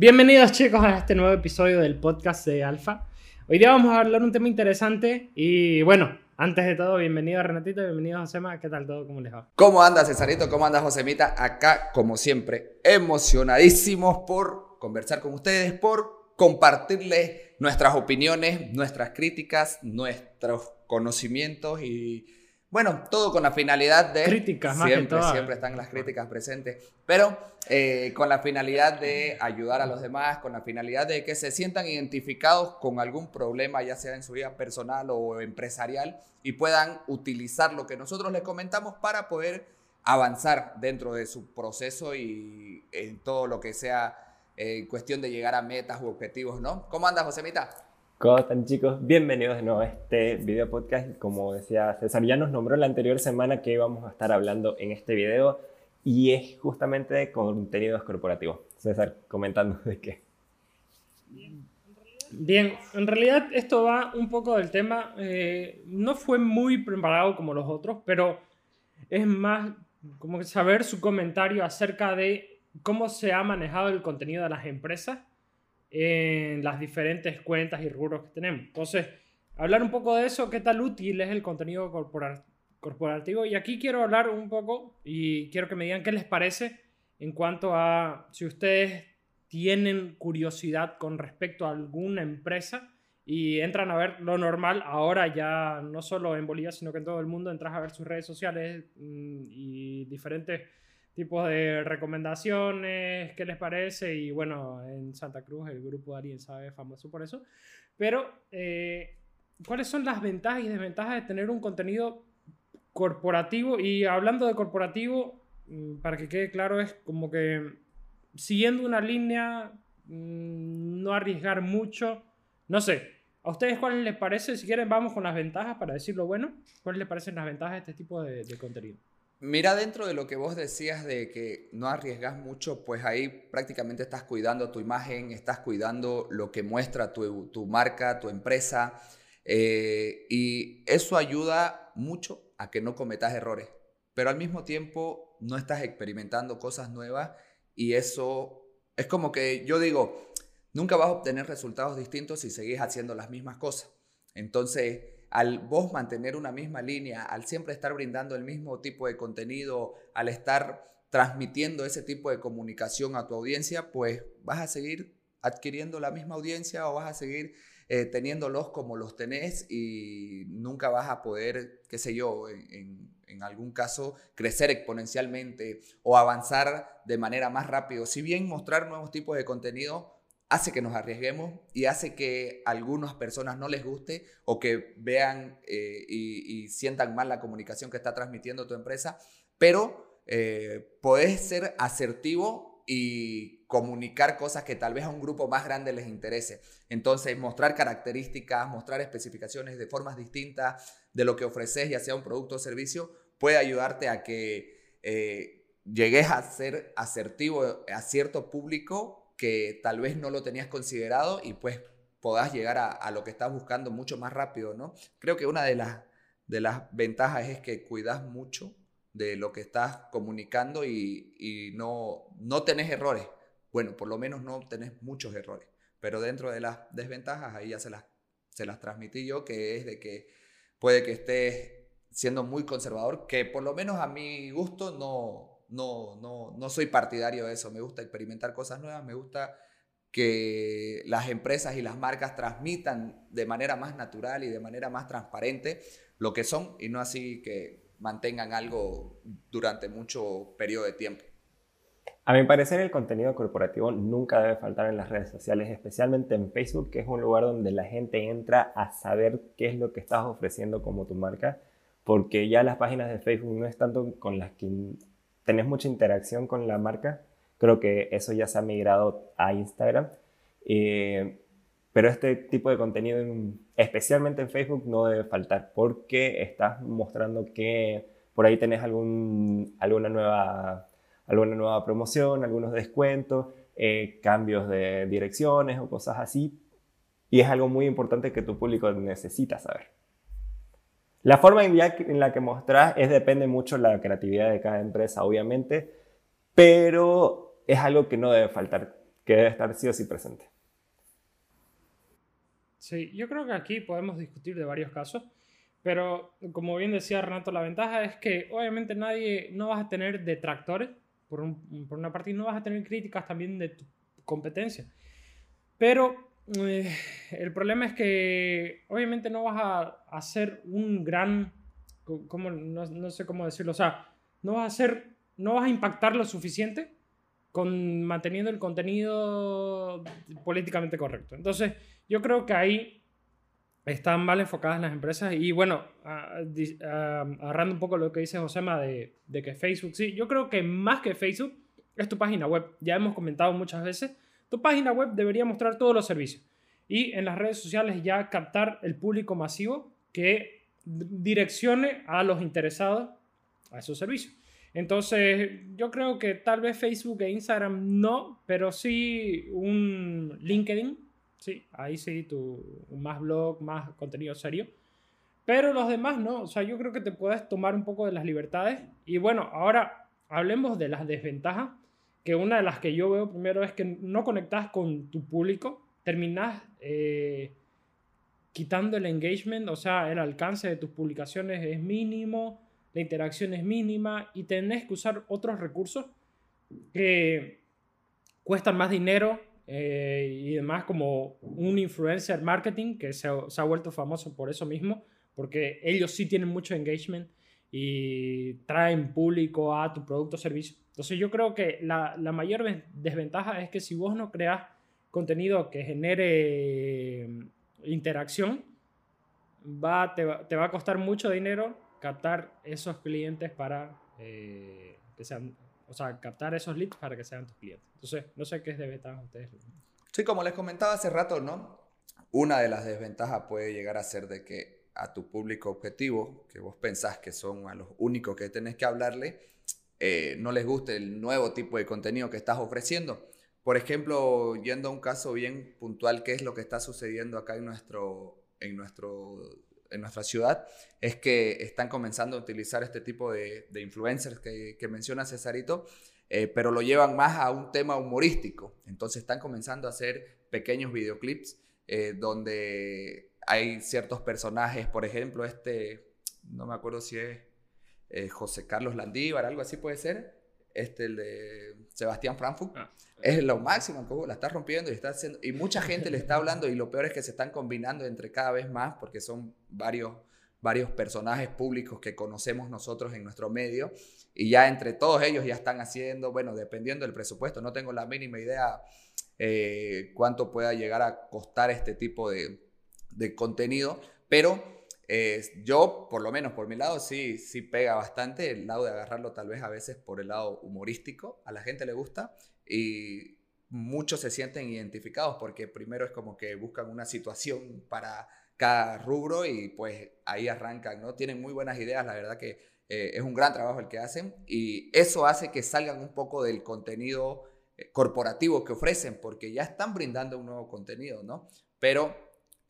Bienvenidos chicos a este nuevo episodio del podcast de Alfa. Hoy día vamos a hablar un tema interesante y bueno, antes de todo, bienvenido a Renatito, bienvenido a Josema, ¿qué tal todo? ¿Cómo les va? ¿Cómo anda Cesarito? ¿Cómo anda Josemita? Acá, como siempre, emocionadísimos por conversar con ustedes, por compartirles nuestras opiniones, nuestras críticas, nuestros conocimientos y bueno, todo con la finalidad de... Críticas, más siempre, que todo. siempre están las críticas presentes, pero eh, con la finalidad de ayudar a los demás, con la finalidad de que se sientan identificados con algún problema, ya sea en su vida personal o empresarial, y puedan utilizar lo que nosotros les comentamos para poder avanzar dentro de su proceso y en todo lo que sea en cuestión de llegar a metas u objetivos, ¿no? ¿Cómo andas, Josemita? ¿Cómo están chicos? Bienvenidos de nuevo a este video podcast. Como decía César, ya nos nombró la anterior semana que íbamos a estar hablando en este video y es justamente de contenidos corporativos. César, comentando de qué. Bien, en realidad esto va un poco del tema, eh, no fue muy preparado como los otros, pero es más como saber su comentario acerca de cómo se ha manejado el contenido de las empresas en las diferentes cuentas y rubros que tenemos. Entonces, hablar un poco de eso, qué tal útil es el contenido corpora- corporativo. Y aquí quiero hablar un poco y quiero que me digan qué les parece en cuanto a si ustedes tienen curiosidad con respecto a alguna empresa y entran a ver lo normal, ahora ya no solo en Bolivia, sino que en todo el mundo entras a ver sus redes sociales mm, y diferentes tipos de recomendaciones, qué les parece, y bueno, en Santa Cruz el grupo de Alguien Sabe es famoso por eso, pero eh, ¿cuáles son las ventajas y desventajas de tener un contenido corporativo? Y hablando de corporativo, mm, para que quede claro, es como que siguiendo una línea, mm, no arriesgar mucho, no sé. ¿A ustedes cuáles les parece? Si quieren, vamos con las ventajas para decirlo bueno. ¿Cuáles les parecen las ventajas de este tipo de, de contenido? Mira, dentro de lo que vos decías de que no arriesgas mucho, pues ahí prácticamente estás cuidando tu imagen, estás cuidando lo que muestra tu, marca, tu empresa, eh, y eso ayuda mucho a que no cometas errores, pero al mismo tiempo no estás experimentando cosas nuevas y eso es como que yo digo, nunca vas a obtener resultados distintos si seguís haciendo las mismas cosas. Entonces, al vos mantener una misma línea, al siempre estar brindando el mismo tipo de contenido, al estar transmitiendo ese tipo de comunicación a tu audiencia, pues vas a seguir adquiriendo la misma audiencia o vas a seguir eh, teniéndolos como los tenés y nunca vas a poder, qué sé yo, en, en, algún caso, crecer exponencialmente o avanzar de manera más rápido. Si bien mostrar nuevos tipos de contenido hace que nos arriesguemos y hace que a algunas personas no les guste o que vean eh, y, sientan mal la comunicación que está transmitiendo tu empresa, pero eh, podés ser asertivo y comunicar cosas que tal vez a un grupo más grande les interese. Entonces, mostrar características, mostrar especificaciones de formas distintas de lo que ofreces, ya sea un producto o servicio, puede ayudarte a que eh, llegues a ser asertivo a cierto público que tal vez no lo tenías considerado y pues podás llegar a, lo que estás buscando mucho más rápido, ¿no? Creo que una de las, de las ventajas es que cuidas mucho de lo que estás comunicando y, y no, no tenés errores. Bueno, por lo menos no tenés muchos errores, pero dentro de las desventajas ahí ya se las, se las transmití yo, que es de que puede que estés siendo muy conservador, que por lo menos a mi gusto no, no, no, no soy partidario de eso. Me gusta experimentar cosas nuevas, me gusta que las empresas y las marcas transmitan de manera más natural y de manera más transparente lo que son y no así que mantengan algo durante mucho periodo de tiempo. A mi parecer el contenido corporativo nunca debe faltar en las redes sociales, especialmente en Facebook, que es un lugar donde la gente entra a saber qué es lo que estás ofreciendo como tu marca, porque ya las páginas de Facebook no es tanto con las que tenés mucha interacción con la marca, creo que eso ya se ha migrado a Instagram, eh, pero este tipo de contenido, en, especialmente en Facebook, no debe faltar, porque estás mostrando que por ahí tenés algún, alguna nueva alguna nueva promoción, algunos descuentos, eh, cambios de direcciones o cosas así. Y es algo muy importante que tu público necesita saber. La forma en la que, mostrás es depende mucho de la creatividad de cada empresa, obviamente, pero es algo que no debe faltar. que debe estar sí o sí presente. Sí, yo creo que aquí podemos discutir de varios casos, pero como bien decía Renato, la ventaja es que obviamente nadie, no vas a tener detractores, por, por una parte, y no vas a tener críticas también de tu competencia. Pero eh, el problema es que obviamente no vas a hacer un gran, ¿cómo? No, no, sé cómo decirlo, o sea, no vas a hacer, no vas a impactar lo suficiente con manteniendo el contenido políticamente correcto. Entonces, yo creo que ahí están mal enfocadas las empresas y bueno, agarrando un poco lo que dice Josema de, de que Facebook, sí, yo creo que más que Facebook es tu página web. Ya hemos comentado muchas veces tu página web debería mostrar todos los servicios y en las redes sociales ya captar el público masivo que direccione a los interesados a esos servicios. Entonces, yo creo que tal vez Facebook e Instagram no, pero sí un LinkedIn, sí, ahí sí, tu, más blog, más contenido serio. Pero los demás no, o sea, yo creo que te puedes tomar un poco de las libertades. Y bueno, ahora hablemos de las desventajas que una de las que yo veo primero es que no conectas con tu público, terminas eh, quitando el engagement, o sea, el alcance de tus publicaciones es mínimo, la interacción es mínima y tenés que usar otros recursos que cuestan más dinero eh, y demás, como un influencer marketing que se, se ha vuelto famoso por eso mismo, porque ellos sí tienen mucho engagement y traen público a tu producto o servicio. Entonces yo creo que la, la, mayor desventaja es que si vos no creas contenido que genere mm, interacción, va, te, va, te va a costar mucho dinero captar esos clientes para eh, que sean, o sea, captar esos leads para que sean tus clientes. Entonces, no sé qué es desventaja ustedes. Sí, como les comentaba hace rato, ¿no? Una de las desventajas puede llegar a ser de que a tu público objetivo, que vos pensás que son a los únicos que tenés que hablarle, eh, no les guste el nuevo tipo de contenido que estás ofreciendo. Por ejemplo, yendo a un caso bien puntual, ¿qué es lo que está sucediendo acá en, nuestro, en, nuestro, en nuestra ciudad? Es que están comenzando a utilizar este tipo de, influencers que, que, menciona Cesarito, eh, pero lo llevan más a un tema humorístico. Entonces están comenzando a hacer pequeños videoclips eh, donde hay ciertos personajes, por ejemplo, este, no me acuerdo si es eh, José Carlos Landívar, algo así puede ser, este, el de Sebastián Frankfurt, ah, es lo máximo, la está rompiendo y está haciendo, y mucha gente le está hablando y lo peor es que se están combinando entre cada vez más porque son varios, varios personajes públicos que conocemos nosotros en nuestro medio y ya entre todos ellos ya están haciendo, bueno, dependiendo del presupuesto, no tengo la mínima idea eh, cuánto pueda llegar a costar este tipo de, de contenido, pero eh, yo, por lo menos por mi lado, sí, sí pega bastante el lado de agarrarlo tal vez a veces por el lado humorístico, a la gente le gusta y muchos se sienten identificados porque primero es como que buscan una situación para cada rubro y pues ahí arrancan, ¿no? Tienen muy buenas ideas, la verdad que eh, es un gran trabajo el que hacen y eso hace que salgan un poco del contenido eh, corporativo que ofrecen porque ya están brindando un nuevo contenido, ¿no? Pero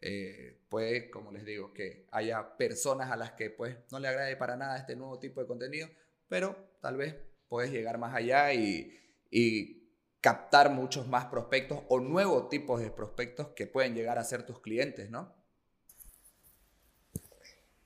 eh, puede, como les digo, que haya personas a las que pues no le agrade para nada este nuevo tipo de contenido, pero tal vez puedes llegar más allá y, captar muchos más prospectos o nuevos tipos de prospectos que pueden llegar a ser tus clientes, ¿no?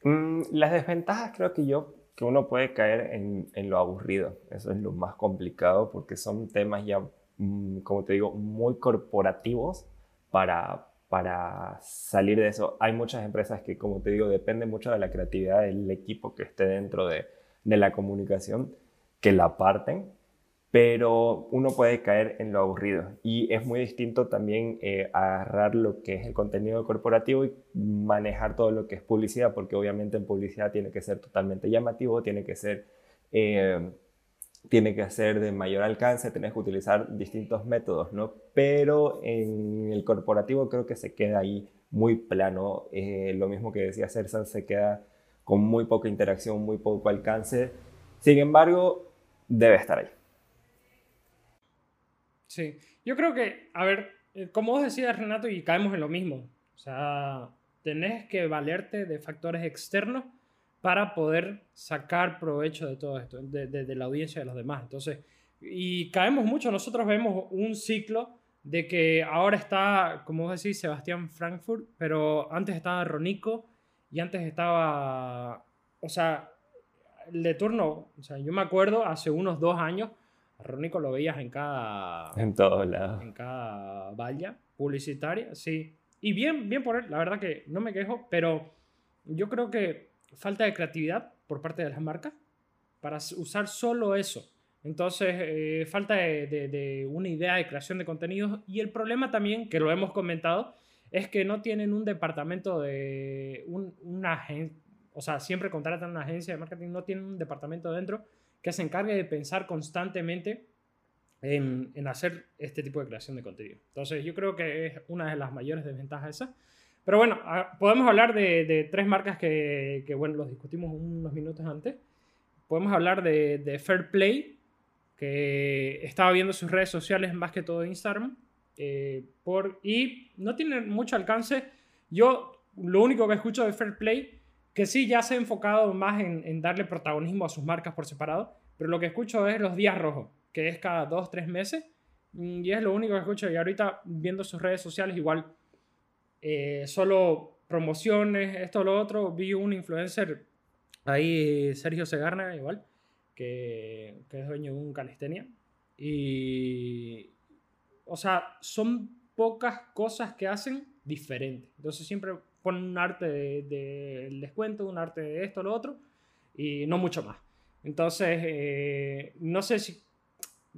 Mm, las desventajas creo que yo que uno puede caer en, en, lo aburrido. Eso es lo más complicado porque son temas ya, mm, como te digo, muy corporativos para, para salir de eso. Hay muchas empresas que, como te digo, dependen mucho de la creatividad del equipo que esté dentro de, la comunicación, que la parten, pero uno puede caer en lo aburrido. Y es muy distinto también eh, agarrar lo que es el contenido corporativo y manejar todo lo que es publicidad, porque obviamente en publicidad tiene que ser totalmente llamativo, tiene que ser... Eh, tiene que ser de mayor alcance, tienes que utilizar distintos métodos, ¿no? Pero en el corporativo creo que se queda ahí muy plano. Eh, lo mismo que decía Cersan, se queda con muy poca interacción, muy poco alcance. Sin embargo, debe estar ahí. Sí, yo creo que, a ver, eh, como vos decías, Renato, y caemos en lo mismo. O sea, tenés que valerte de factores externos para poder sacar provecho de todo esto, de, de, la audiencia de los demás. Entonces, y caemos mucho, nosotros vemos un ciclo de que ahora está, como vos decís, Sebastián Frankfurt, pero antes estaba Ronico y antes estaba, o sea, el de turno, o sea, yo me acuerdo hace unos dos años, a Ronico lo veías en cada... En todos lados. En cada valla publicitaria, sí. Y bien, bien por él, la verdad que no me quejo, pero yo creo que falta de creatividad por parte de las marcas para usar solo eso. Entonces, eh, falta de, una idea de creación de contenidos. Y el problema también, que lo hemos comentado, es que no tienen un departamento de una agencia, o sea, siempre contratan una agencia de marketing, no tienen un departamento dentro que se encargue de pensar constantemente en, hacer este tipo de creación de contenido. Entonces, yo creo que es una de las mayores desventajas esa. Pero bueno, ah, podemos hablar de, tres marcas que, bueno, los discutimos unos minutos antes. Podemos hablar de, de Fair Play, que estaba viendo sus redes sociales más que todo Instagram. Eh, por, y no tiene mucho alcance. Yo lo único que escucho de Fair Play, que sí ya se ha enfocado más en, darle protagonismo a sus marcas por separado, pero lo que escucho es los días rojos, que es cada dos, tres meses. Y es lo único que escucho. Y ahorita viendo sus redes sociales, igual eh, solo promociones, esto, lo otro. Vi un influencer ahí, Sergio Segarna, igual que, es dueño de un calistenia. Y, o sea, son pocas cosas que hacen diferentes. Entonces siempre ponen un arte del de, descuento, un arte de esto, lo otro, y no mucho más. Entonces, eh, no sé si,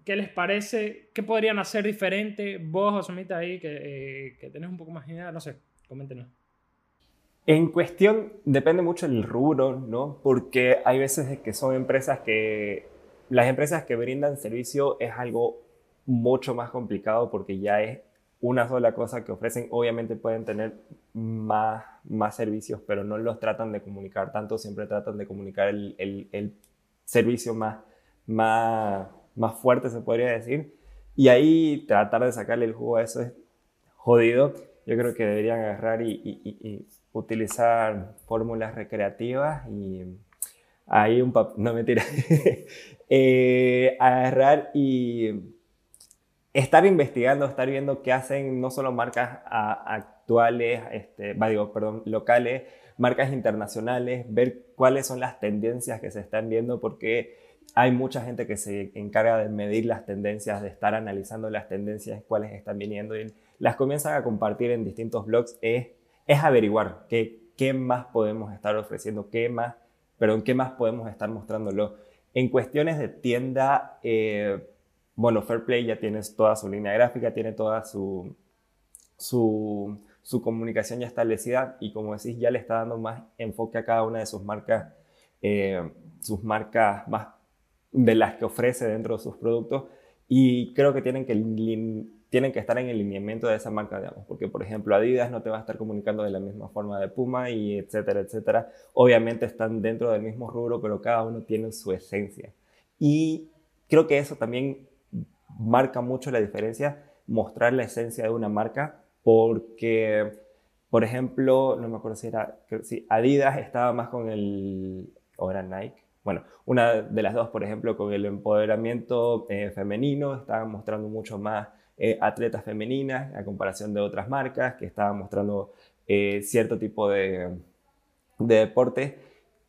qué les parece, qué podrían hacer diferente, vos, Osomita, ahí, que, eh, que tenés un poco más idea, no sé, coméntenos. En cuestión, depende mucho del rubro, ¿no? Porque hay veces que son empresas que, las empresas que brindan servicio es algo mucho más complicado porque ya es una sola cosa que ofrecen. Obviamente pueden tener más, más servicios, pero no los tratan de comunicar tanto, siempre tratan de comunicar el, el, el servicio más, más, más fuerte, se podría decir. Y ahí tratar de sacarle el jugo a eso es jodido. Yo creo que deberían agarrar y, y utilizar fórmulas recreativas y ahí un papel, no mentira, eh, agarrar y estar investigando, estar viendo qué hacen no solo marcas actuales, este, digo, perdón, locales, marcas internacionales, ver cuáles son las tendencias que se están viendo, porque hay mucha gente que se encarga de medir las tendencias, de estar analizando las tendencias, cuáles están viniendo y las comienzan a compartir en distintos blogs. Es es averiguar qué, qué más podemos estar ofreciendo, qué más, perdón, qué más podemos estar mostrándolo. En cuestiones de tienda, eh, bueno, Fairplay ya tiene toda su línea gráfica, tiene toda su, su, su, comunicación ya establecida y como decís, ya le está dando más enfoque a cada una de sus marcas, eh, sus marcas más de las que ofrece dentro de sus productos y creo que tienen que tienen que estar en el lineamiento de esa marca, digamos, porque por ejemplo Adidas no te va a estar comunicando de la misma forma de Puma y etcétera, etcétera. Obviamente están dentro del mismo rubro, pero cada uno tiene su esencia. Y creo que eso también marca mucho la diferencia, mostrar la esencia de una marca, porque, por ejemplo, no me acuerdo si era, si Adidas estaba más con el, o era Nike, bueno, una de las dos, por ejemplo, con el empoderamiento eh, femenino, estaban mostrando mucho más eh, atletas femeninas a comparación de otras marcas que estaban mostrando eh, cierto tipo de, de deporte.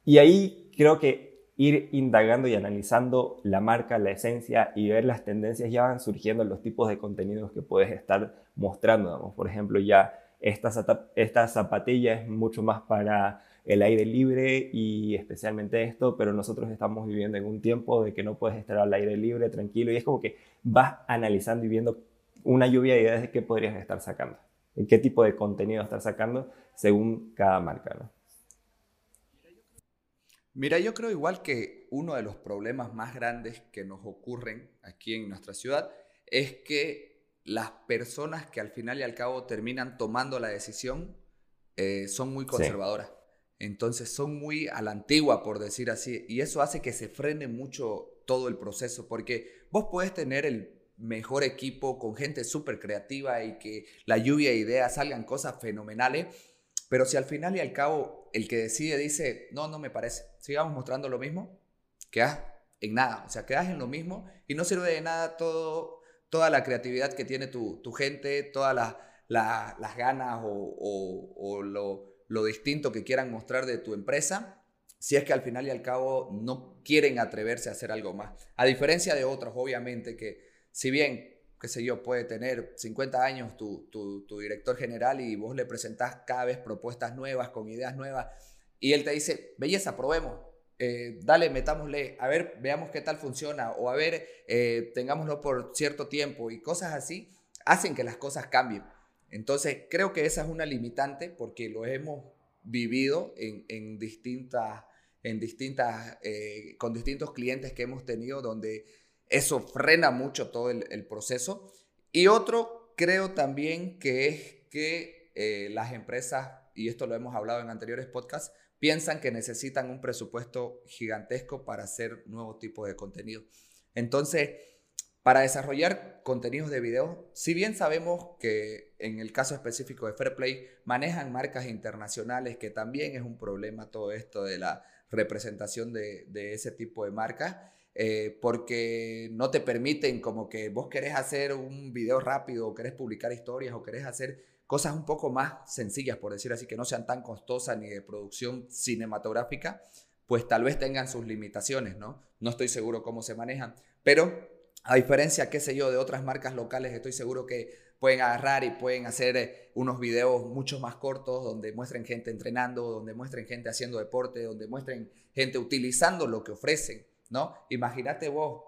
Y ahí creo que ir indagando y analizando la marca, la esencia y ver las tendencias, ya van surgiendo los tipos de contenidos que puedes estar mostrando. Por ejemplo, ya esta, esta zapatilla es mucho más para el aire libre y especialmente esto, pero nosotros estamos viviendo en un tiempo de que no puedes estar al aire libre, tranquilo, y es como que vas analizando y viendo una lluvia de ideas de qué podrías estar sacando y qué tipo de contenido estar sacando según cada marca. ¿no? Mira, yo creo igual que uno de los problemas más grandes que nos ocurren aquí en nuestra ciudad es que las personas que al final y al cabo terminan tomando la decisión eh, son muy conservadoras. Entonces son muy a la antigua, por decir así, y eso hace que se frene mucho todo el proceso, porque vos podés tener el mejor equipo, con gente súper creativa y que la lluvia de ideas salgan cosas fenomenales. Pero si al final y al cabo el que decide dice, no, no me parece, sigamos mostrando lo mismo, quedas en nada. O sea, quedas en lo mismo y no sirve de nada todo, toda la creatividad que tiene tu, gente, todas las ganas o, lo, distinto que quieran mostrar de tu empresa, si es que al final y al cabo no quieren atreverse a hacer algo más. A diferencia de otros, obviamente, que si bien qué sé yo, puede tener 50 años tu, director general y vos le presentás cada vez propuestas nuevas, con ideas nuevas, y él te dice, belleza, probemos, eh, dale, metámosle, a ver, veamos qué tal funciona, o a ver, eh, tengámoslo por cierto tiempo, y cosas así, hacen que las cosas cambien. Entonces, creo que esa es una limitante porque lo hemos vivido en, distintas, eh, con distintos clientes que hemos tenido donde eso frena mucho todo el, proceso. Y otro, creo también que es que eh, las empresas, y esto lo hemos hablado en anteriores podcasts, piensan que necesitan un presupuesto gigantesco para hacer nuevo tipo de contenido. Entonces, para desarrollar contenidos de video, si bien sabemos que en el caso específico de Fairplay manejan marcas internacionales, que también es un problema todo esto de la representación de, ese tipo de marcas, eh, porque no te permiten como que vos querés hacer un video rápido o querés publicar historias o querés hacer cosas un poco más sencillas, por decir así, que no sean tan costosas ni de producción cinematográfica, pues tal vez tengan sus limitaciones, ¿no? No estoy seguro cómo se manejan, pero a diferencia, qué sé yo, de otras marcas locales, estoy seguro que pueden agarrar y pueden hacer eh, unos videos mucho más cortos donde muestren gente entrenando, donde muestren gente haciendo deporte, donde muestren gente utilizando lo que ofrecen ¿no? Imagínate vos,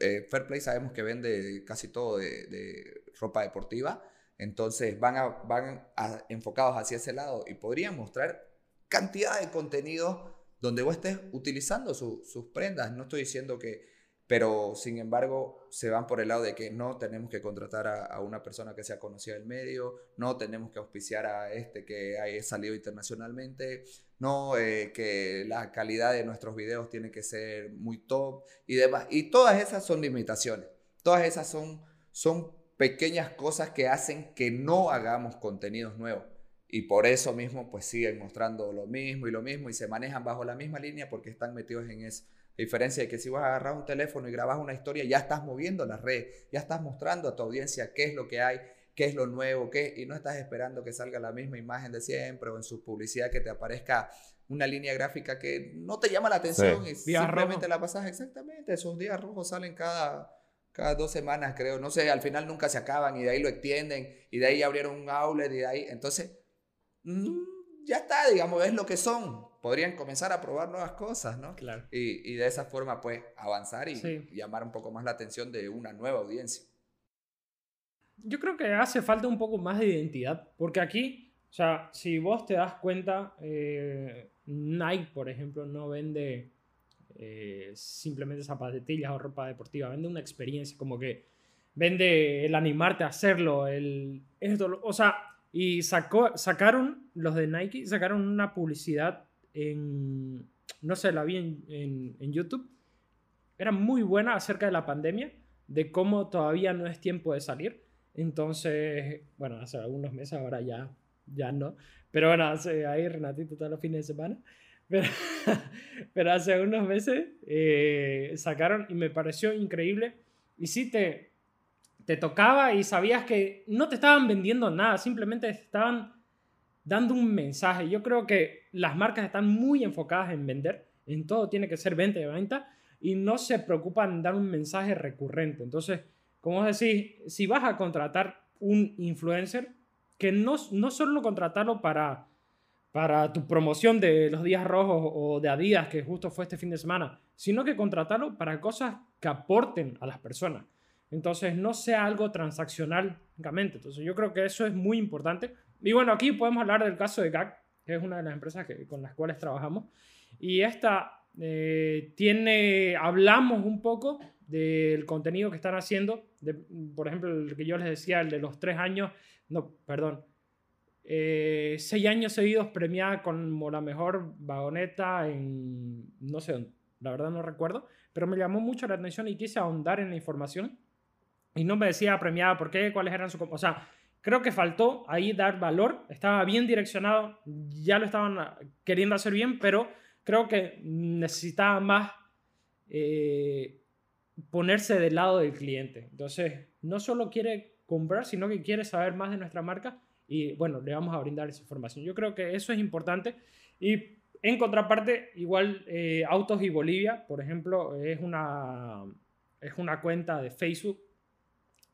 eh, Fairplay sabemos que vende casi todo de, ropa deportiva, entonces van, van enfocados hacia ese lado y podrían mostrar cantidad de contenido donde vos estés utilizando sus prendas. No estoy diciendo que pero sin embargo se van por el lado de que no tenemos que contratar a, una persona que sea conocida del medio, no tenemos que auspiciar a este que haya salido internacionalmente, no eh, que la calidad de nuestros videos tiene que ser muy top y demás. Y todas esas son limitaciones, todas esas son, son pequeñas cosas que hacen que no hagamos contenidos nuevos. Y por eso mismo pues siguen mostrando lo mismo y lo mismo y se manejan bajo la misma línea porque están metidos en eso diferencia de que si vas a agarrar un teléfono y grabas una historia, ya estás moviendo las redes, ya estás mostrando a tu audiencia qué es lo que hay, qué es lo nuevo, qué, y no estás esperando que salga la misma imagen de siempre o en su publicidad que te aparezca una línea gráfica que no te llama la atención y simplemente la pasas exactamente. Esos días rojos salen cada, cada dos semanas, creo. No sé, al final nunca se acaban y de ahí lo extienden y de ahí abrieron un outlet y de ahí. Entonces, mm, ya está, digamos, es lo que son podrían comenzar a probar nuevas cosas, ¿no? Claro. Y, de esa forma, pues, avanzar y, llamar un poco más la atención de una nueva audiencia. Yo creo que hace falta un poco más de identidad, porque aquí, o sea, si vos te das cuenta, eh, Nike, por ejemplo, no vende eh, simplemente zapatillas o ropa deportiva, vende una experiencia, como que vende el animarte a hacerlo, el esto, o sea, y sacó, sacaron los de Nike, sacaron una publicidad no sé, la vi en, en, YouTube, era muy buena acerca de la pandemia, de cómo todavía no es tiempo de salir. Entonces, bueno, hace algunos meses, ahora ya, ya no. Pero bueno, hace ahí Renatito todos los fines de semana. Pero, pero hace unos meses eh, sacaron y me pareció increíble. Y sí te, te tocaba y sabías que no te estaban vendiendo nada, simplemente estaban dando un mensaje. Yo creo que las marcas están muy enfocadas en vender, en todo tiene que ser venta y venta, y no se preocupan en dar un mensaje recurrente. Entonces, como os decís, si vas a contratar un influencer, que no, no solo contratarlo para, para tu promoción de los días rojos o de Adidas, que justo fue este fin de semana, sino que contratarlo para cosas que aporten a las personas. Entonces, no sea algo transaccional Entonces, yo creo que eso es muy importante y bueno, aquí podemos hablar del caso de GAC, es una de las empresas que, con las cuales trabajamos. Y esta eh, tiene, hablamos un poco del contenido que están haciendo. Por ejemplo, el que yo les decía, el de los tres años, no, perdón, eh, seis años seguidos premiada como la mejor vagoneta en, no sé dónde, la verdad no recuerdo, pero me llamó mucho la atención y quise ahondar en la información. Y no me decía premiada por qué, cuáles eran sus... O sea, Creo que faltó ahí dar valor, estaba bien direccionado, ya lo estaban ah, queriendo hacer bien, pero creo que necesitaba más, eh, ponerse del lado del cliente. Entonces, no solo quiere comprar, sino que quiere saber más de nuestra marca y bueno, le vamos a brindar esa información. Yo creo que eso es importante y en contraparte, igual eh, Autos y Bolivia, por ejemplo, es una, es una cuenta de Facebook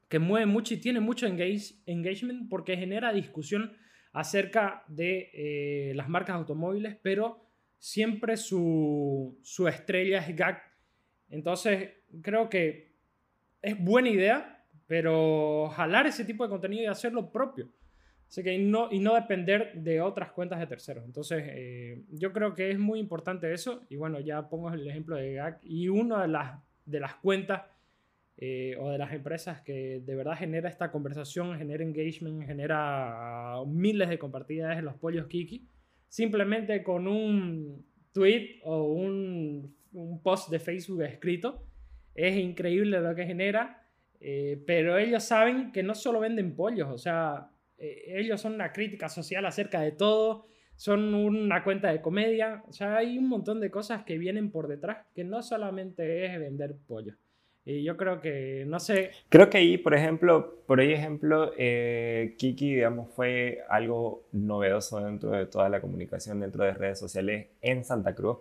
que mueve mucho y tiene mucho engage, engagement porque genera discusión acerca de eh, las marcas automóviles, pero siempre su, su estrella es GAC. Entonces, creo que es buena idea, pero jalar ese tipo de contenido y hacerlo propio. Así que no, y no depender de otras cuentas de terceros. Entonces, eh, yo creo que es muy importante eso. Y bueno, ya pongo el ejemplo de GAC. Y una de las, de las cuentas eh, o de las empresas que de verdad genera esta conversación, genera engagement, genera miles de compartidas en los pollos Kiki, simplemente con un tweet o un, un post de Facebook escrito. Es increíble lo que genera. Eh, pero ellos saben que no solo venden pollos, o sea, eh, ellos son una crítica social acerca de todo, son una cuenta de comedia, o sea, hay un montón de cosas que vienen por detrás que no solamente es vender pollo. Y yo creo que, no sé... Creo que ahí, por ejemplo, por ahí ejemplo, eh, Kiki, digamos, fue algo novedoso dentro de toda la comunicación dentro de redes sociales en Santa Cruz.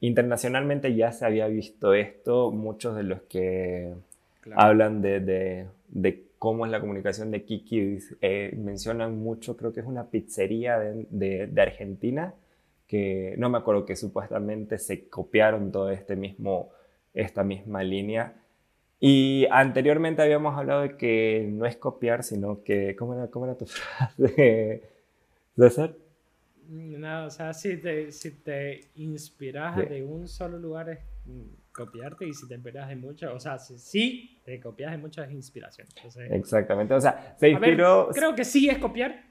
Internacionalmente ya se había visto esto, muchos de los que hablan de, de, de cómo es la comunicación de Kiki. Eh, mencionan mucho, creo que es una pizzería de, de, Argentina, que no me acuerdo que supuestamente se copiaron todo este mismo, esta misma línea. Y anteriormente habíamos hablado de que no es copiar, sino que, ¿cómo era, cómo era tu frase, César? No, o sea, si te, si te inspiras de un solo lugar es copiarte y si te inspiras de mucho, o sea, sí, te copias de muchas inspiraciones. Exactamente, o sea, se inspiró... creo que sí es copiar.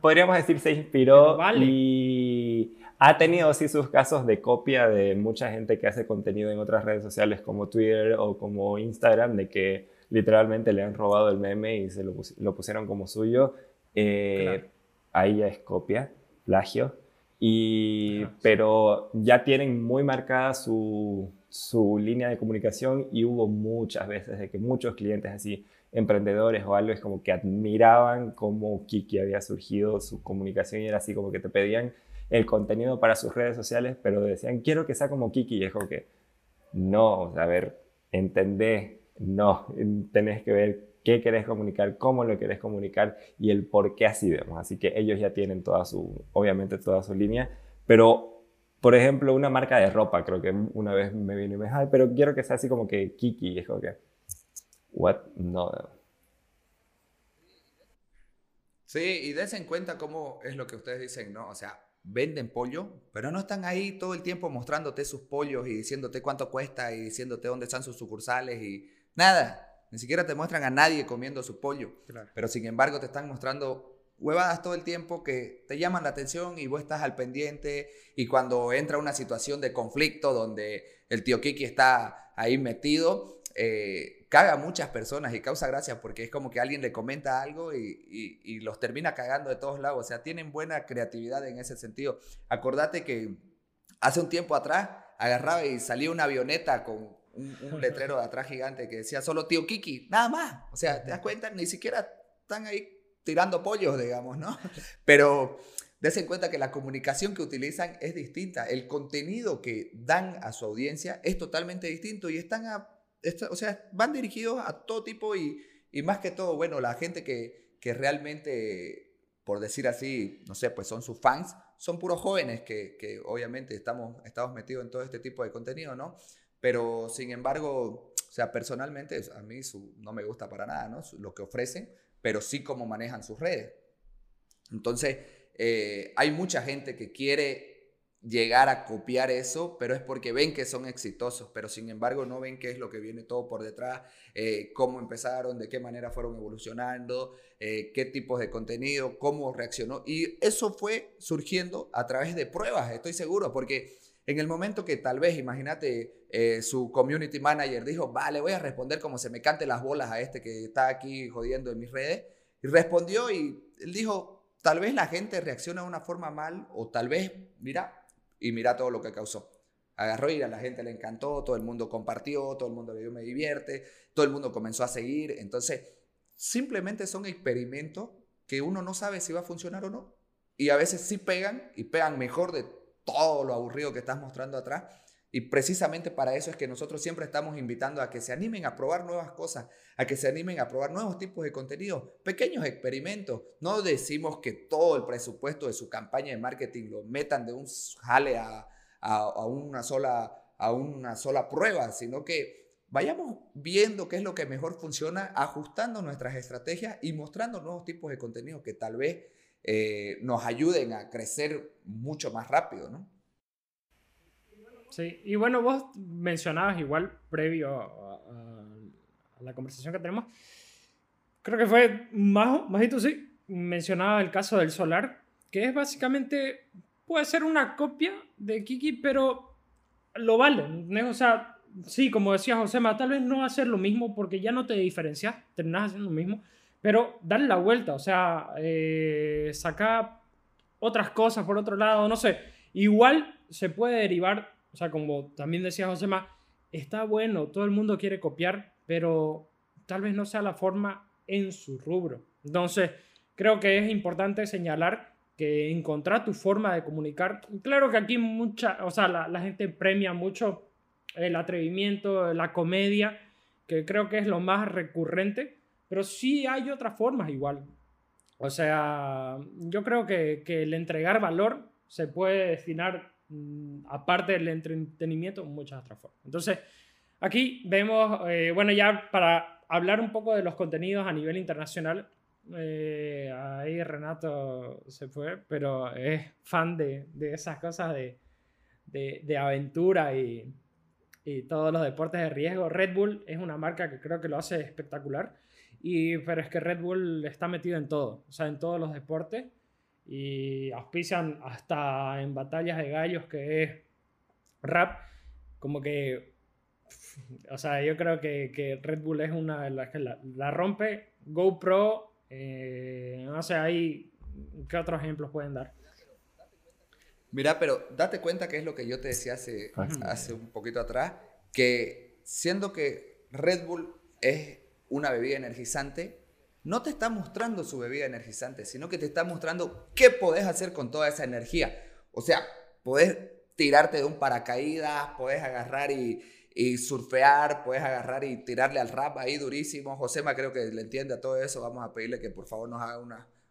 Podríamos decir se inspiró y ha tenido así sus casos de copia de mucha gente que hace contenido en otras redes sociales como Twitter o como Instagram, de que literalmente le han robado el meme y se lo, pusieron como suyo. Eh, ahí ya es copia, plagio. Y, Pero ya tienen muy marcada su, su línea de comunicación y hubo muchas veces de que muchos clientes así, emprendedores o algo, es como que admiraban cómo Kiki había surgido, su comunicación y era así como que te pedían el contenido para sus redes sociales, pero decían, quiero que sea como Kiki, y es que, no, a ver, entendé, no, tenés que ver qué querés comunicar, cómo lo querés comunicar y el por qué así vemos. Así que ellos ya tienen toda su, obviamente toda su línea, pero por ejemplo, una marca de ropa, creo que una vez me vino y me dijo, pero quiero que sea así como que Kiki. Y es que, ¿what? No. Sí, y des en cuenta cómo es lo que ustedes dicen, ¿no? O sea, venden pollo, pero no están ahí todo el tiempo mostrándote sus pollos y diciéndote cuánto cuesta y diciéndote dónde están sus sucursales y nada. Ni siquiera te muestran a nadie comiendo su pollo. Pero sin embargo te están mostrando huevadas todo el tiempo que te llaman la atención y vos estás al pendiente y cuando entra una situación de conflicto donde el tío Kiki está ahí metido, eh, caga a muchas personas y causa gracia porque es como que alguien le comenta algo y, los termina cagando de todos lados. O sea, tienen buena creatividad en ese sentido. Acordate que hace un tiempo atrás agarraba y salía una avioneta con un, un letrero de atrás gigante que decía solo tío Kiki, nada más. O sea, ¿te das cuenta? Ni siquiera están ahí tirando pollos, digamos, ¿no? Pero des en cuenta que la comunicación que utilizan es distinta. El contenido que dan a su audiencia es totalmente distinto y están a, o sea, van dirigidos a todo tipo y, y más que todo, bueno, la gente que, que realmente, por decir así, no sé, pues son sus fans, son puros jóvenes que, que obviamente estamos, estamos metidos en todo este tipo de contenido, ¿no? Pero sin embargo, o sea, personalmente a mí su, no me gusta para nada, ¿no? Lo que ofrecen, pero sí cómo manejan sus redes. Entonces, eh, hay mucha gente que quiere llegar a copiar eso, pero es porque ven que son exitosos, pero sin embargo no ven qué es lo que viene todo por detrás, eh, cómo empezaron, de qué manera fueron evolucionando, eh, qué tipos de contenido, cómo reaccionó. Y eso fue surgiendo a través de pruebas, estoy seguro, porque en el momento que tal vez, imagínate, eh, su community manager dijo, vale, voy a responder como se me cante las bolas a este que está aquí jodiendo en mis redes. Y respondió y él dijo, tal vez la gente reacciona de una forma mal o tal vez, mira, y mira todo lo que causó. agarró y a la gente le encantó, todo el mundo compartió, todo el mundo le dio me divierte, todo el mundo comenzó a seguir. Entonces, simplemente son experimentos que uno no sabe si va a funcionar o no. Y a veces sí pegan y pegan mejor de todo lo aburrido que estás mostrando atrás. Y precisamente para eso es que nosotros siempre estamos invitando a que se animen a probar nuevas cosas, a que se animen a probar nuevos tipos de contenido, pequeños experimentos. No decimos que todo el presupuesto de su campaña de marketing lo metan de un jale a, a, una, sola, a una sola prueba, sino que vayamos viendo qué es lo que mejor funciona, ajustando nuestras estrategias y mostrando nuevos tipos de contenido que tal vez eh, nos ayuden a crecer mucho más rápido, ¿no? Sí, y bueno, vos mencionabas igual previo a, la conversación que tenemos, creo que fue más, Majito, sí, mencionaba el caso del solar, que es básicamente, puede ser una copia de Kiki, pero lo vale, ¿no? o sea, sí, como decía Josema, tal vez no va a ser lo mismo porque ya no te diferencias, terminas haciendo lo mismo, pero darle la vuelta, o sea, eh, sacar otras cosas por otro lado, no sé, igual se puede derivar o sea, como también decía Josema, está bueno, todo el mundo quiere copiar, pero tal vez no sea la forma en su rubro. Entonces, creo que es importante señalar que encontrar tu forma de comunicar. Claro que aquí mucha, o sea, la, gente premia mucho el atrevimiento, la comedia, que creo que es lo más recurrente, pero sí hay otras formas igual. O sea, yo creo que, que el entregar valor se puede destinar aparte del entretenimiento, muchas otras formas. Entonces, aquí vemos, eh, bueno, ya para hablar un poco de los contenidos a nivel internacional, eh, ahí Renato se fue, pero es fan de, de esas cosas de, de, de aventura y, y, todos los deportes de riesgo. Red Bull es una marca que creo que lo hace espectacular, y, pero es que Red Bull está metido en todo, o sea, en todos los deportes y auspician hasta en batallas de gallos que es rap, como que, o sea, yo creo que, que Red Bull es una de las que la, rompe, GoPro, eh, no sé, ahí, ¿qué otros ejemplos pueden dar? Mira, pero date cuenta que es lo que yo te decía hace, hace un poquito atrás, que siendo que Red Bull es una bebida energizante, no te está mostrando su bebida energizante, sino que te está mostrando qué podés hacer con toda esa energía. O sea, podés tirarte de un paracaídas, podés agarrar y, surfear, podés agarrar y tirarle al rap ahí durísimo. Josema creo que le entiende a todo eso. Vamos a pedirle que por favor nos haga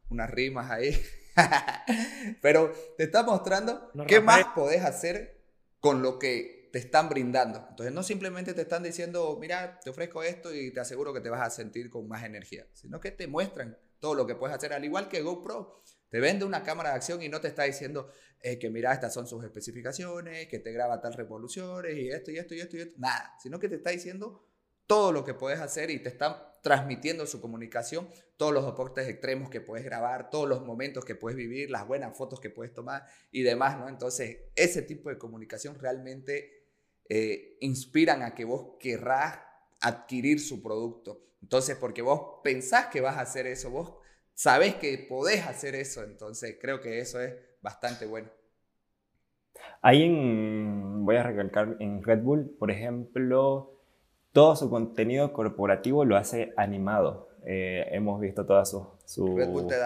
unas rimas ahí. Pero te está mostrando qué más podés hacer con lo que te están brindando. Entonces no simplemente te están diciendo, mira, te ofrezco esto y te aseguro que te vas a sentir con más energía, sino que te muestran todo lo que puedes hacer, al igual que GoPro. Te vende una cámara de acción y no te está diciendo eh, que mira, estas son sus especificaciones, que te graba tal revoluciones y esto y esto y esto y esto. Nada, sino que te está diciendo todo lo que puedes hacer y te están transmitiendo su comunicación, todos los deportes extremos que puedes grabar, todos los momentos que puedes vivir, las buenas fotos que puedes tomar y demás, ¿no? Entonces, ese tipo de comunicación realmente eh, inspiran a que vos querrás adquirir su producto. Entonces, porque vos pensás que vas a hacer eso, vos sabés que podés hacer eso, entonces creo que eso es bastante bueno. Ahí en, voy a recalcar, en Red Bull, por ejemplo, todo su contenido corporativo lo hace animado. Eh, hemos visto todas sus,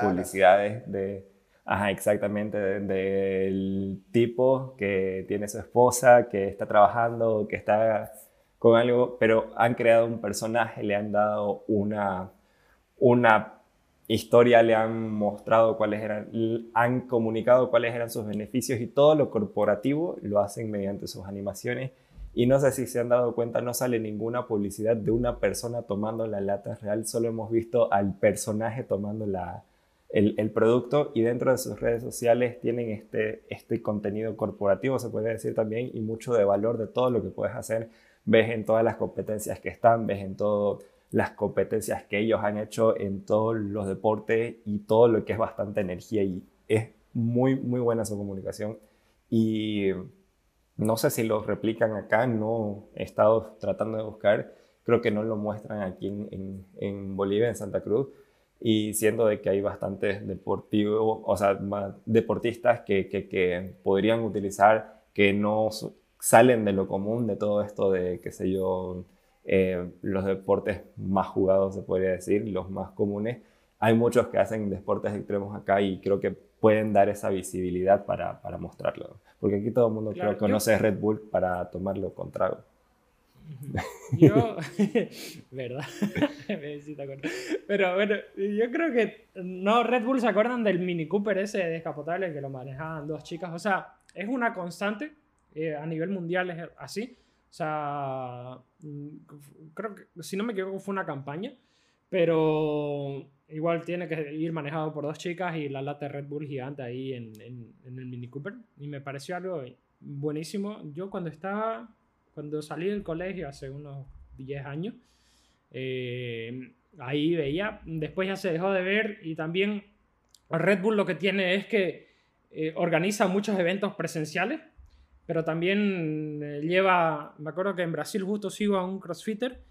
publicidades de Ajá, exactamente, del tipo que tiene su esposa, que está trabajando, que está con algo, pero han creado un personaje, le han dado una, una historia, le han mostrado cuáles eran, han comunicado cuáles eran sus beneficios y todo lo corporativo lo hacen mediante sus animaciones. Y no sé si se han dado cuenta, no sale ninguna publicidad de una persona tomando la lata real, solo hemos visto al personaje tomando la, el, producto y dentro de sus redes sociales tienen este, este contenido corporativo, se puede decir también, y mucho de valor de todo lo que puedes hacer. Ves en todas las competencias que están, ves en todas las competencias que ellos han hecho en todos los deportes y todo lo que es bastante energía y es muy, muy buena su comunicación. Y no sé si lo replican acá, no he estado tratando de buscar, creo que no lo muestran aquí en, en Bolivia, en Santa Cruz, y siendo de que hay bastantes deportivos, o sea, deportistas que, que, podrían utilizar, que no salen de lo común de todo esto de, qué sé yo, eh, los deportes más jugados, se podría decir, los más comunes. Hay muchos que hacen deportes extremos acá y creo que pueden dar esa visibilidad para, para mostrarlo. Porque aquí todo el mundo creo, conoce Red Bull para tomarlo con trago. Yo, ¿verdad? Pero bueno, yo creo que no, Red Bull se acuerdan del Mini Cooper ese descapotable que lo manejaban dos chicas. O sea, es una constante eh, a nivel mundial, es así. O sea, creo que, si no me equivoco, fue una campaña, pero igual tiene que ir manejado por dos chicas y la lata Red Bull gigante ahí en, en el Mini Cooper. Y me pareció algo buenísimo. Yo cuando estaba cuando salí del colegio hace unos 10 años, eh, ahí veía, después ya se dejó de ver y también Red Bull lo que tiene es que eh, organiza muchos eventos presenciales, pero también eh, lleva, me acuerdo que en Brasil justo sigo a un crossfitter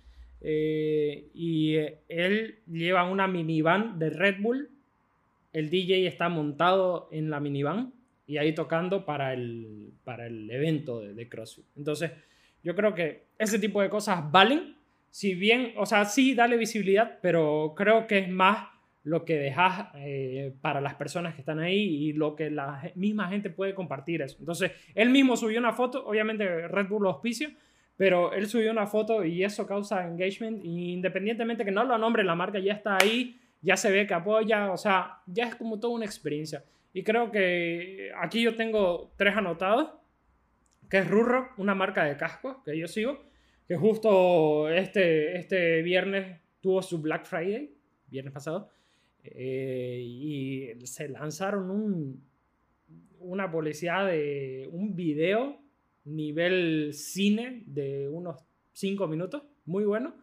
y él lleva una minivan de Red Bull, el DJ está montado en la minivan y ahí tocando para el, para el evento de, de CrossFit. Entonces, yo creo que ese tipo de cosas valen. Si bien, o sea, sí, dale visibilidad, pero creo que es más lo que dejas eh, para las personas que están ahí y lo que la misma gente puede compartir eso. Entonces, él mismo subió una foto, obviamente Red Bull lo auspicio, pero él subió una foto y eso causa engagement, independientemente que no lo nombre la marca, ya está ahí, ya se ve que apoya, o sea, ya es como toda una experiencia. Y creo que aquí yo tengo tres anotados que es Rurro, una marca de cascos que yo sigo, que justo este, este viernes tuvo su Black Friday, viernes pasado, eh, y se lanzaron un, una publicidad de un video nivel cine de unos 5 minutos, muy bueno.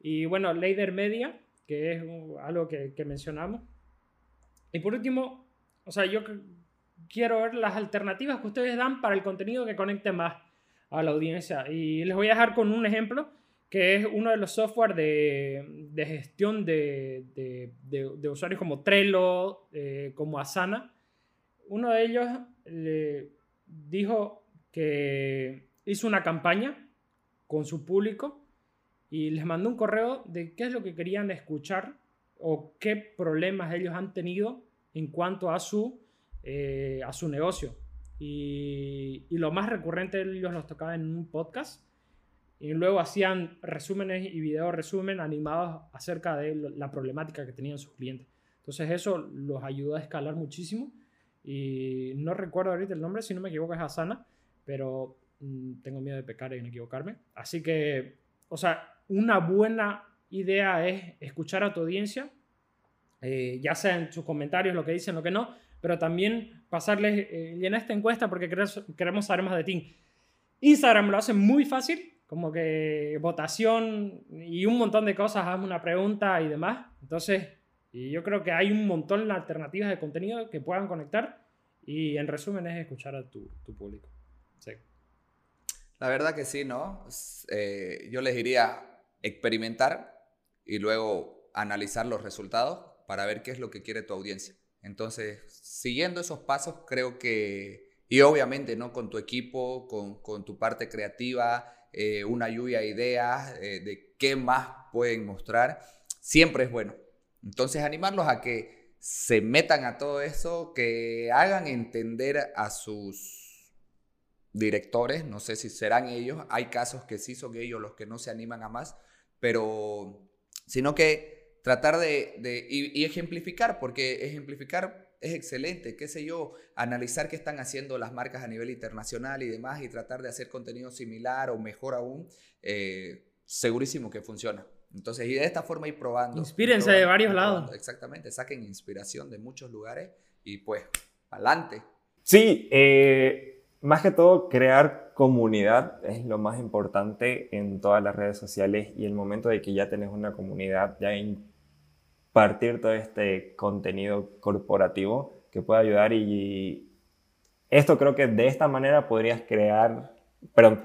Y bueno, Leider Media, que es algo que, que mencionamos. Y por último, o sea, yo quiero ver las alternativas que ustedes dan para el contenido que conecte más a la audiencia. Y les voy a dejar con un ejemplo que es uno de los software de, de gestión de, de, de, usuarios como Trello, eh, como Asana. Uno de ellos le dijo que hizo una campaña con su público y les mandó un correo de qué es lo que querían escuchar o qué problemas ellos han tenido en cuanto a su eh, a su negocio. Y, lo más recurrente ellos los tocaban en un podcast y luego hacían resúmenes y video resumen animados acerca de la problemática que tenían sus clientes. Entonces eso los ayudó a escalar muchísimo y no recuerdo ahorita el nombre, si no me equivoco es Asana, pero mm, tengo miedo de pecar y en equivocarme. Así que, o sea, una buena idea es escuchar a tu audiencia, eh, ya sea en sus comentarios, lo que dicen, lo que no, pero también pasarles, eh, esta encuesta porque queremos saber más de ti. Instagram lo hace muy fácil, como que votación y un montón de cosas, hazme una pregunta y demás. Entonces, yo creo que hay un montón de alternativas de contenido que puedan conectar y en resumen es escuchar a tu, tu público. Sí. La verdad que sí, ¿no? Eh, yo les diría experimentar y luego analizar los resultados para ver qué es lo que quiere tu audiencia. Entonces, siguiendo esos pasos, creo que, y obviamente, ¿no? Con tu equipo, con, con tu parte creativa, eh, una lluvia de ideas eh, de qué más pueden mostrar, siempre es bueno. Entonces, animarlos a que se metan a todo eso, que hagan entender a sus directores, no sé si serán ellos, hay casos que sí son ellos los que no se animan a más, pero sino que tratar de, y, ejemplificar, porque ejemplificar es excelente, qué sé yo, analizar qué están haciendo las marcas a nivel internacional y demás y tratar de hacer contenido similar o mejor aún, eh, segurísimo que funciona. Entonces, y de esta forma ir probando. Inspírense de varios lados. Exactamente, saquen inspiración de muchos lugares y pues, adelante. Sí, eh, más que todo, crear comunidad es lo más importante en todas las redes sociales y el momento de que ya tenés una comunidad, ya partir todo este contenido corporativo que pueda ayudar y esto creo que de esta manera podrías crear, perdón,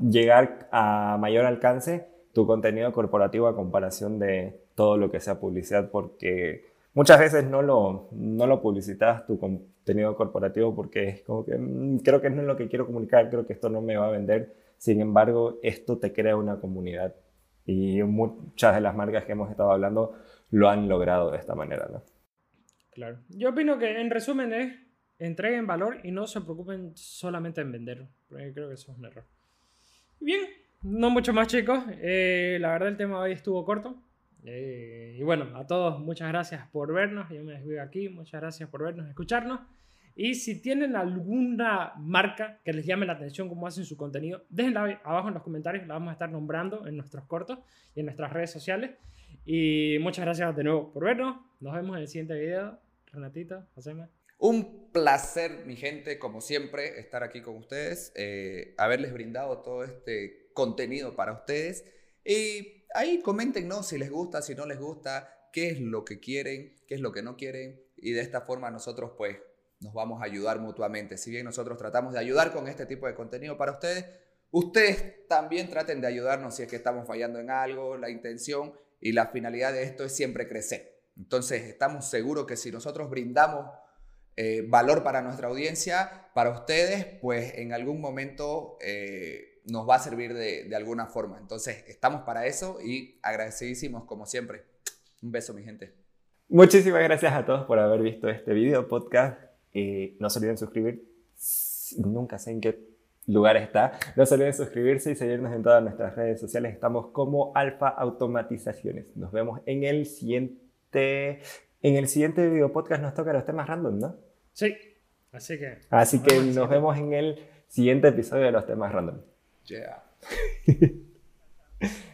llegar a mayor alcance tu contenido corporativo a comparación de todo lo que sea publicidad porque muchas veces no lo, no lo publicitas tu contenido corporativo porque es como que mm, creo que no es lo que quiero comunicar, creo que esto no me va a vender. Sin embargo, esto te crea una comunidad y muchas de las marcas que hemos estado hablando lo han logrado de esta manera, ¿no? Claro. Yo opino que en resumen es entreguen valor y no se preocupen solamente en vender, porque creo que eso es un error. Bien, no mucho más chicos, eh, la verdad el tema hoy estuvo corto. Eh, y bueno, a todos muchas gracias por vernos, yo me despido aquí, muchas gracias por vernos, escucharnos. Y si tienen alguna marca que les llame la atención como hacen su contenido, déjenla abajo en los comentarios, la vamos a estar nombrando en nuestros cortos y en nuestras redes sociales. Y muchas gracias de nuevo por vernos. Nos vemos en el siguiente video. Renatito, Josema. Un placer, mi gente, como siempre, estar aquí con ustedes, eh, haberles brindado todo este contenido para ustedes. Y ahí comenten, ¿no? Si les gusta, si no les gusta, qué es lo que quieren, qué es lo que no quieren. Y de esta forma nosotros, pues, nos vamos a ayudar mutuamente. Si bien nosotros tratamos de ayudar con este tipo de contenido para ustedes, ustedes también traten de ayudarnos si es que estamos fallando en algo. La intención y la finalidad de esto es siempre crecer. Entonces, estamos seguros que si nosotros brindamos eh, valor para nuestra audiencia, para ustedes, pues en algún momento eh, nos va a servir de, de, alguna forma. Entonces, estamos para eso y agradecidísimos como siempre. Un beso, mi gente. Muchísimas gracias a todos por haber visto este video podcast. Eh, no se olviden suscribir. Nunca sé en qué lugar está. No se olviden suscribirse y seguirnos en todas nuestras redes sociales. Estamos como Alfa Automatizaciones. Nos vemos en el siguiente. En el siguiente video podcast nos toca los temas random, ¿no? Sí. Así que. Así que nos vemos en el siguiente episodio de los temas random. Yeah.